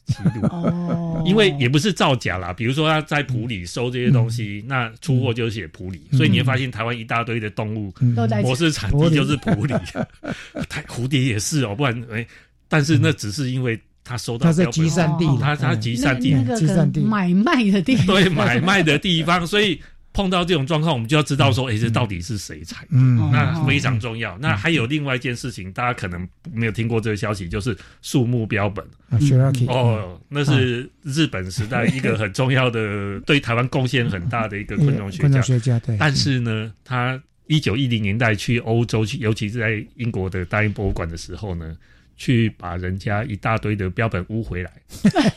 记录。哦，因为也不是造假啦，比如说他在埔里收这些东西，那出货就写埔里，所以你会发现台湾一大堆的动物模式产地就是埔里，*laughs* 太蝴蝶也是哦，不然哎，但是那只是因为他收到他在集散地，他他集散地，集散地。买卖的地，对买卖的地方，所以。碰到这种状况，我们就要知道说，哎，这到底是谁采？嗯，那非常重要。那还有另外一件事情，大家可能没有听过这个消息，就是树木标本。哦，那是日本时代一个很重要的，对台湾贡献很大的一个 *laughs* 昆虫学家。学家对。但是呢，他一九一零年代去欧洲去，尤其是在英国的大英博物馆的时候呢，去把人家一大堆的标本污回来，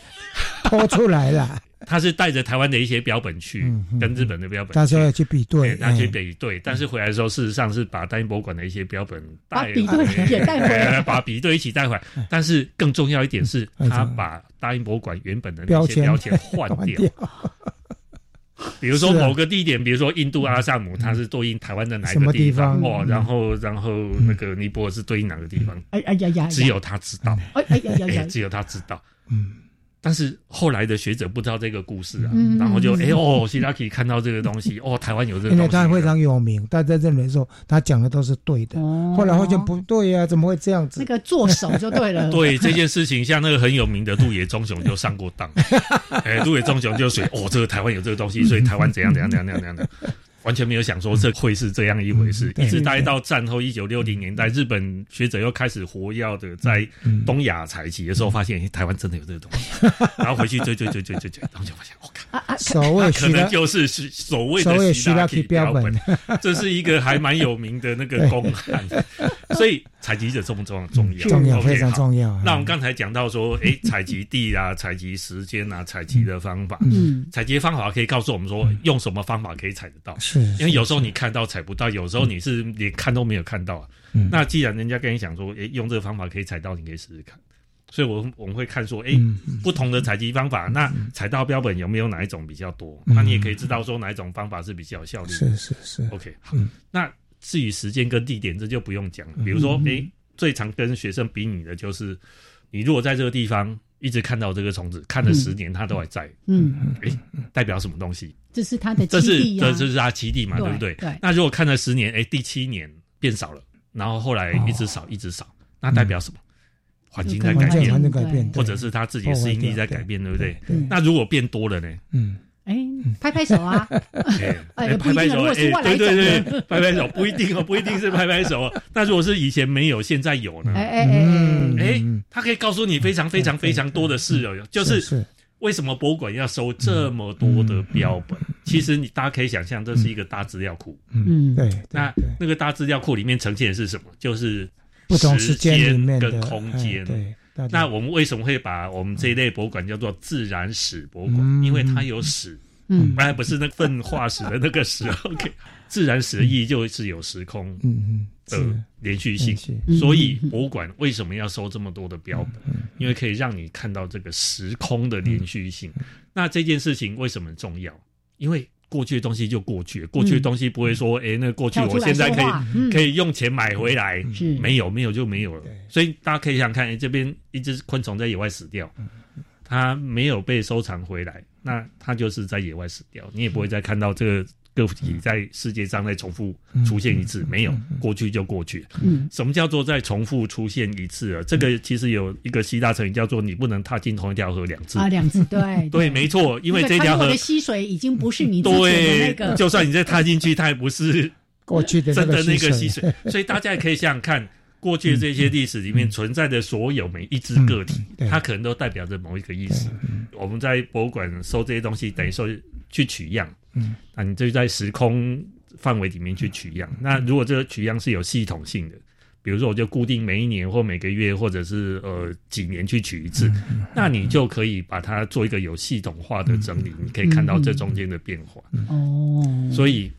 *laughs* 拖出来了。*laughs* 他是带着台湾的一些标本去，跟日本的标本，他说要去比对，他去比对，但是回来的时候，事实上是把大英博物馆的一些标本带比对也带回来，*laughs* 把比对一起带回来。但是更重要一点是，他把大英博物馆原本的那些标签换掉。*laughs* 比如说某个地点，比如说印度阿萨姆，它是对应台湾的哪个地方？哦，然后然后那个尼泊尔是对应哪个地方？哎哎呀呀，只有他知道。哎哎呀呀，只有他知道。嗯。但是后来的学者不知道这个故事啊，然后就哎哦，希拉可以看到这个东西哦，台湾有这个东西，因为他非常有名，大家认为说他讲的都是对的。后来发现不对呀，怎么会这样子？那个做手就对了。*laughs* 对这件事情，像那个很有名的杜野忠雄就上过当，*laughs* 哎，杜野忠雄就说哦，这个台湾有这个东西，所以台湾怎样怎样怎样怎样的。完全没有想说这会是这样一回事，一直待到战后一九六零年代，日本学者又开始活跃的在东亚采集的时候，发现台湾真的有这个东西，*laughs* 然后回去追追追追追追，然后就发现我靠，所谓可能就是所谓的希腊标本，这是一个还蛮有名的那个公案，所以采集者重不重要？重要，重要，非常重要。那我们刚才讲到说，哎，采集地啊，采集时间啊，采集的方法，嗯，采集方法可以告诉我们说，用什么方法可以采得到。因为有时候你看到采不到，有时候你是连看都没有看到啊。那既然人家跟你讲说，诶，用这个方法可以采到，你可以试试看。所以，我我们会看说，诶，不同的采集方法，那采到标本有没有哪一种比较多？那你也可以知道说哪一种方法是比较有效率。是是是。OK，好。那至于时间跟地点，这就不用讲了。比如说，诶，最常跟学生比拟的就是，你如果在这个地方。一直看到这个虫子，看了十年，它都还在。嗯，哎，代表什么东西？这是它的基地这是它基地嘛？对不对？对。那如果看了十年，哎，第七年变少了，然后后来一直少，一直少，那代表什么？环境在改变，或者是他自己的适应力在改变，对不对？那如果变多了呢？嗯。哎，拍拍手啊！*laughs* 哎，*laughs* 拍拍手，哎，对对对，拍拍手不一定哦，*laughs* 不一定是拍拍手。那如果是以前没有，现在有呢？哎哎哎哎，他可以告诉你非常非常非常多的事哦，就是为什么博物馆要收这么多的标本？其实你大家可以想象，这是一个大资料库。嗯，对。那那个大资料库里面呈现的是什么？就是不同时间跟空间。对。那我们为什么会把我们这一类博物馆叫做自然史博物馆？因为它有史，嗯，然不是那粪化石的那个史。*laughs* OK，自然史的意义就是有时空的连续性。所以博物馆为什么要收这么多的标本？因为可以让你看到这个时空的连续性。那这件事情为什么重要？因为过去的东西就过去，过去的东西不会说，哎，那过去我现在可以可以用钱买回来，没有没有就没有了。所以大家可以想想看，哎，这边一只昆虫在野外死掉，它没有被收藏回来，那它就是在野外死掉，你也不会再看到这个。个体在世界上再重复出现一次，没有过去就过去。嗯，什么叫做再重复出现一次啊？这个其实有一个希腊成语叫做“你不能踏进同一条河两次”。啊，两次，对 *laughs* 对，没错，因为这条河的溪水已经不是你对那个，就算你再踏进去，它也不是过去的真的那个溪水。所以大家也可以想想看，过去这些历史里面存在的所有每一只个体，它可能都代表着某一个意思。我们在博物馆收这些东西，等于说去取样。嗯，那你就在时空范围里面去取样。那如果这个取样是有系统性的，比如说我就固定每一年或每个月或者是呃几年去取一次，那你就可以把它做一个有系统化的整理，你可以看到这中间的变化。哦，所以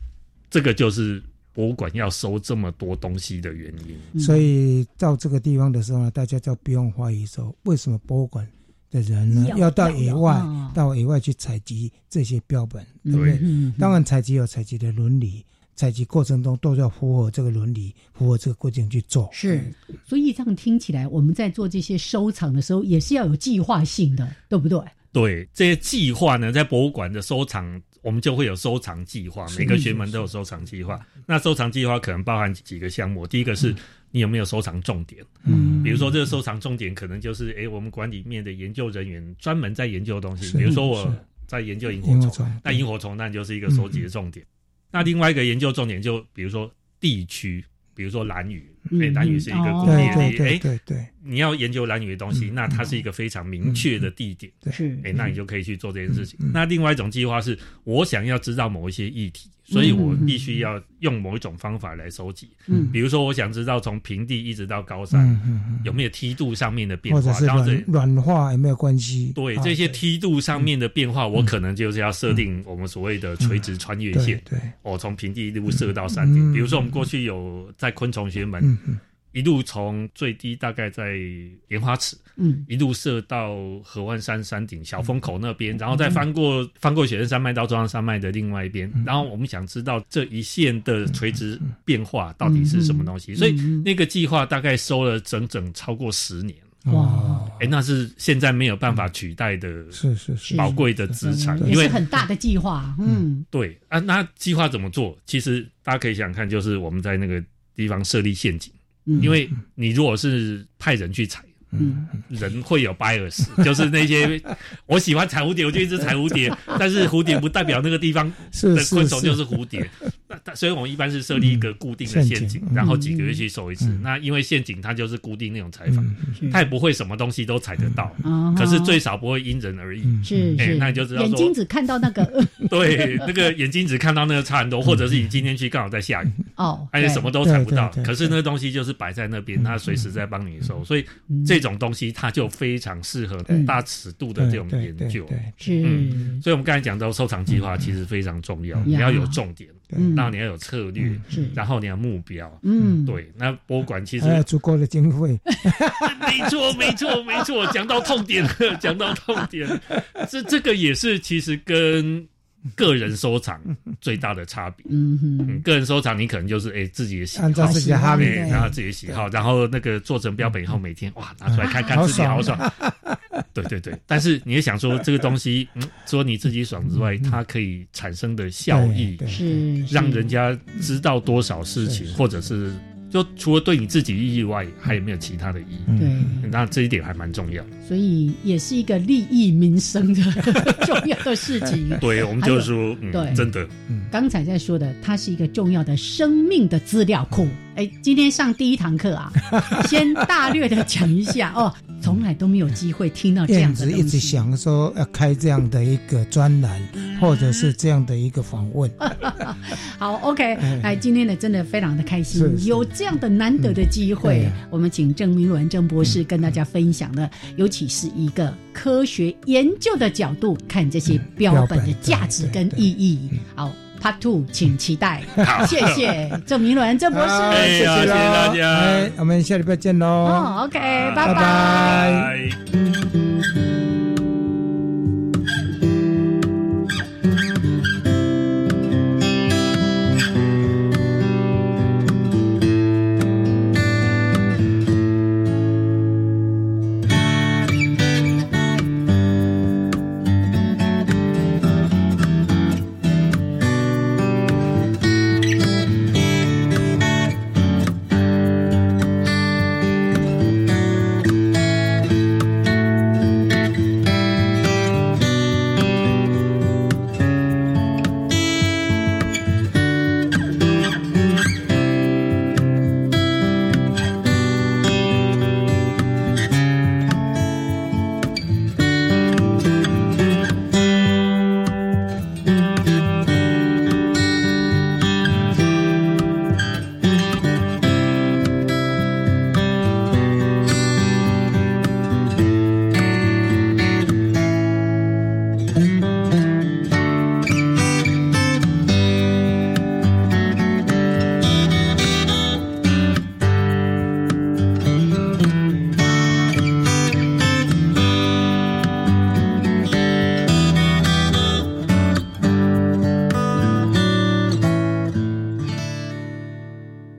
这个就是博物馆要收这么多东西的原因。所以到这个地方的时候呢，大家就不用怀疑说为什么博物馆。的人呢，要到野外，到野外去采集这些标本，对不对？当然，采集有采集的伦理，采集过程中都要符合这个伦理，符合这个过程去做。是，所以这样听起来，我们在做这些收藏的时候，也是要有计划性的，对不对？对，这些计划呢，在博物馆的收藏，我们就会有收藏计划，每个学门都有收藏计划。那收藏计划可能包含几个项目，第一个是。你有没有收藏重点？嗯，比如说这个收藏重点可能就是，哎，我们馆里面的研究人员专门在研究的东西。比如说我在研究萤火虫，那萤火虫那就是一个收集的重点。那另外一个研究重点就比如说地区，比如说蓝屿，哎，蓝屿是一个固定的地，哎，对对，你要研究蓝屿的东西，那它是一个非常明确的地点，是，哎，那你就可以去做这件事情。那另外一种计划是我想要知道某一些议题。所以我必须要用某一种方法来收集，嗯，比如说我想知道从平地一直到高山有没有梯度上面的变化，然后软化有没有关系？对，这些梯度上面的变化，我可能就是要设定我们所谓的垂直穿越线，对，我从平地一路射到山顶。比如说我们过去有在昆虫学门。一路从最低大概在莲花池，嗯，一路射到合欢山山顶小风口那边，然后再翻过翻过雪山山脉到中央山脉的另外一边，然后我们想知道这一线的垂直变化到底是什么东西，所以那个计划大概收了整整超过十年。哇，哎，那是现在没有办法取代的，是是是。宝贵的资产，因为很大的计划。嗯，对。啊，那计划怎么做？其实大家可以想想看，就是我们在那个地方设立陷阱。因为你如果是派人去踩，嗯，人会有 bias，*laughs* 就是那些我喜欢踩蝴蝶，我就一直踩蝴蝶，但是蝴蝶不代表那个地方的昆虫就是蝴蝶。那所以我们一般是设立一个固定的陷阱，然后几个月去收一次。那因为陷阱它就是固定那种采访，它也不会什么东西都采得到，可是最少不会因人而异。是，哎，那你就知道眼睛只看到那个，*laughs* 对，那个眼睛只看到那个差很多，或者是你今天去刚好在下雨，哦，而且什么都采不到，可是那个东西就是摆在那边，它随时在帮你收，所以这种东西它就非常适合大尺度的这种研究。是，所以我们刚才讲到收藏计划其实非常重要，你要有重点。嗯，那你要有策略，是，然后你要目标，嗯，对。那博物馆其实还有足够的经费，*laughs* 没错，没错，没错。讲到痛点了，讲到痛点，这这个也是其实跟。*laughs* 个人收藏 *laughs* 最大的差别，嗯哼，个人收藏你可能就是哎自己的喜好，自己的哈密，然后自己的喜好，然后那个做成标本以后，每天哇拿出来看看自己好爽，*laughs* 对对对。但是你也想说这个东西，嗯，除了你自己爽之外，它可以产生的效益是让人家知道多少事情，或者是。就除了对你自己意义外，还有没有其他的意义？对，那这一点还蛮重要。所以也是一个利益民生的 *laughs* 重要的事情。*laughs* 对，我们就说，对，真的。刚才在说的，它是一个重要的生命的资料库。哎，今天上第一堂课啊，*laughs* 先大略的讲一下哦。从来都没有机会听到这样的一直想说要开这样的一个专栏，或者是这样的一个访问。*laughs* 好，OK，哎，今天呢真的非常的开心，有这样的难得的机会，我们请郑明伦郑博士跟大家分享的，尤其是一个科学研究的角度看这些标本的价值跟意义。好。Part Two，请期待。谢谢郑明伦郑博士，谢谢大家，我们下礼拜见喽。哦，OK，拜拜。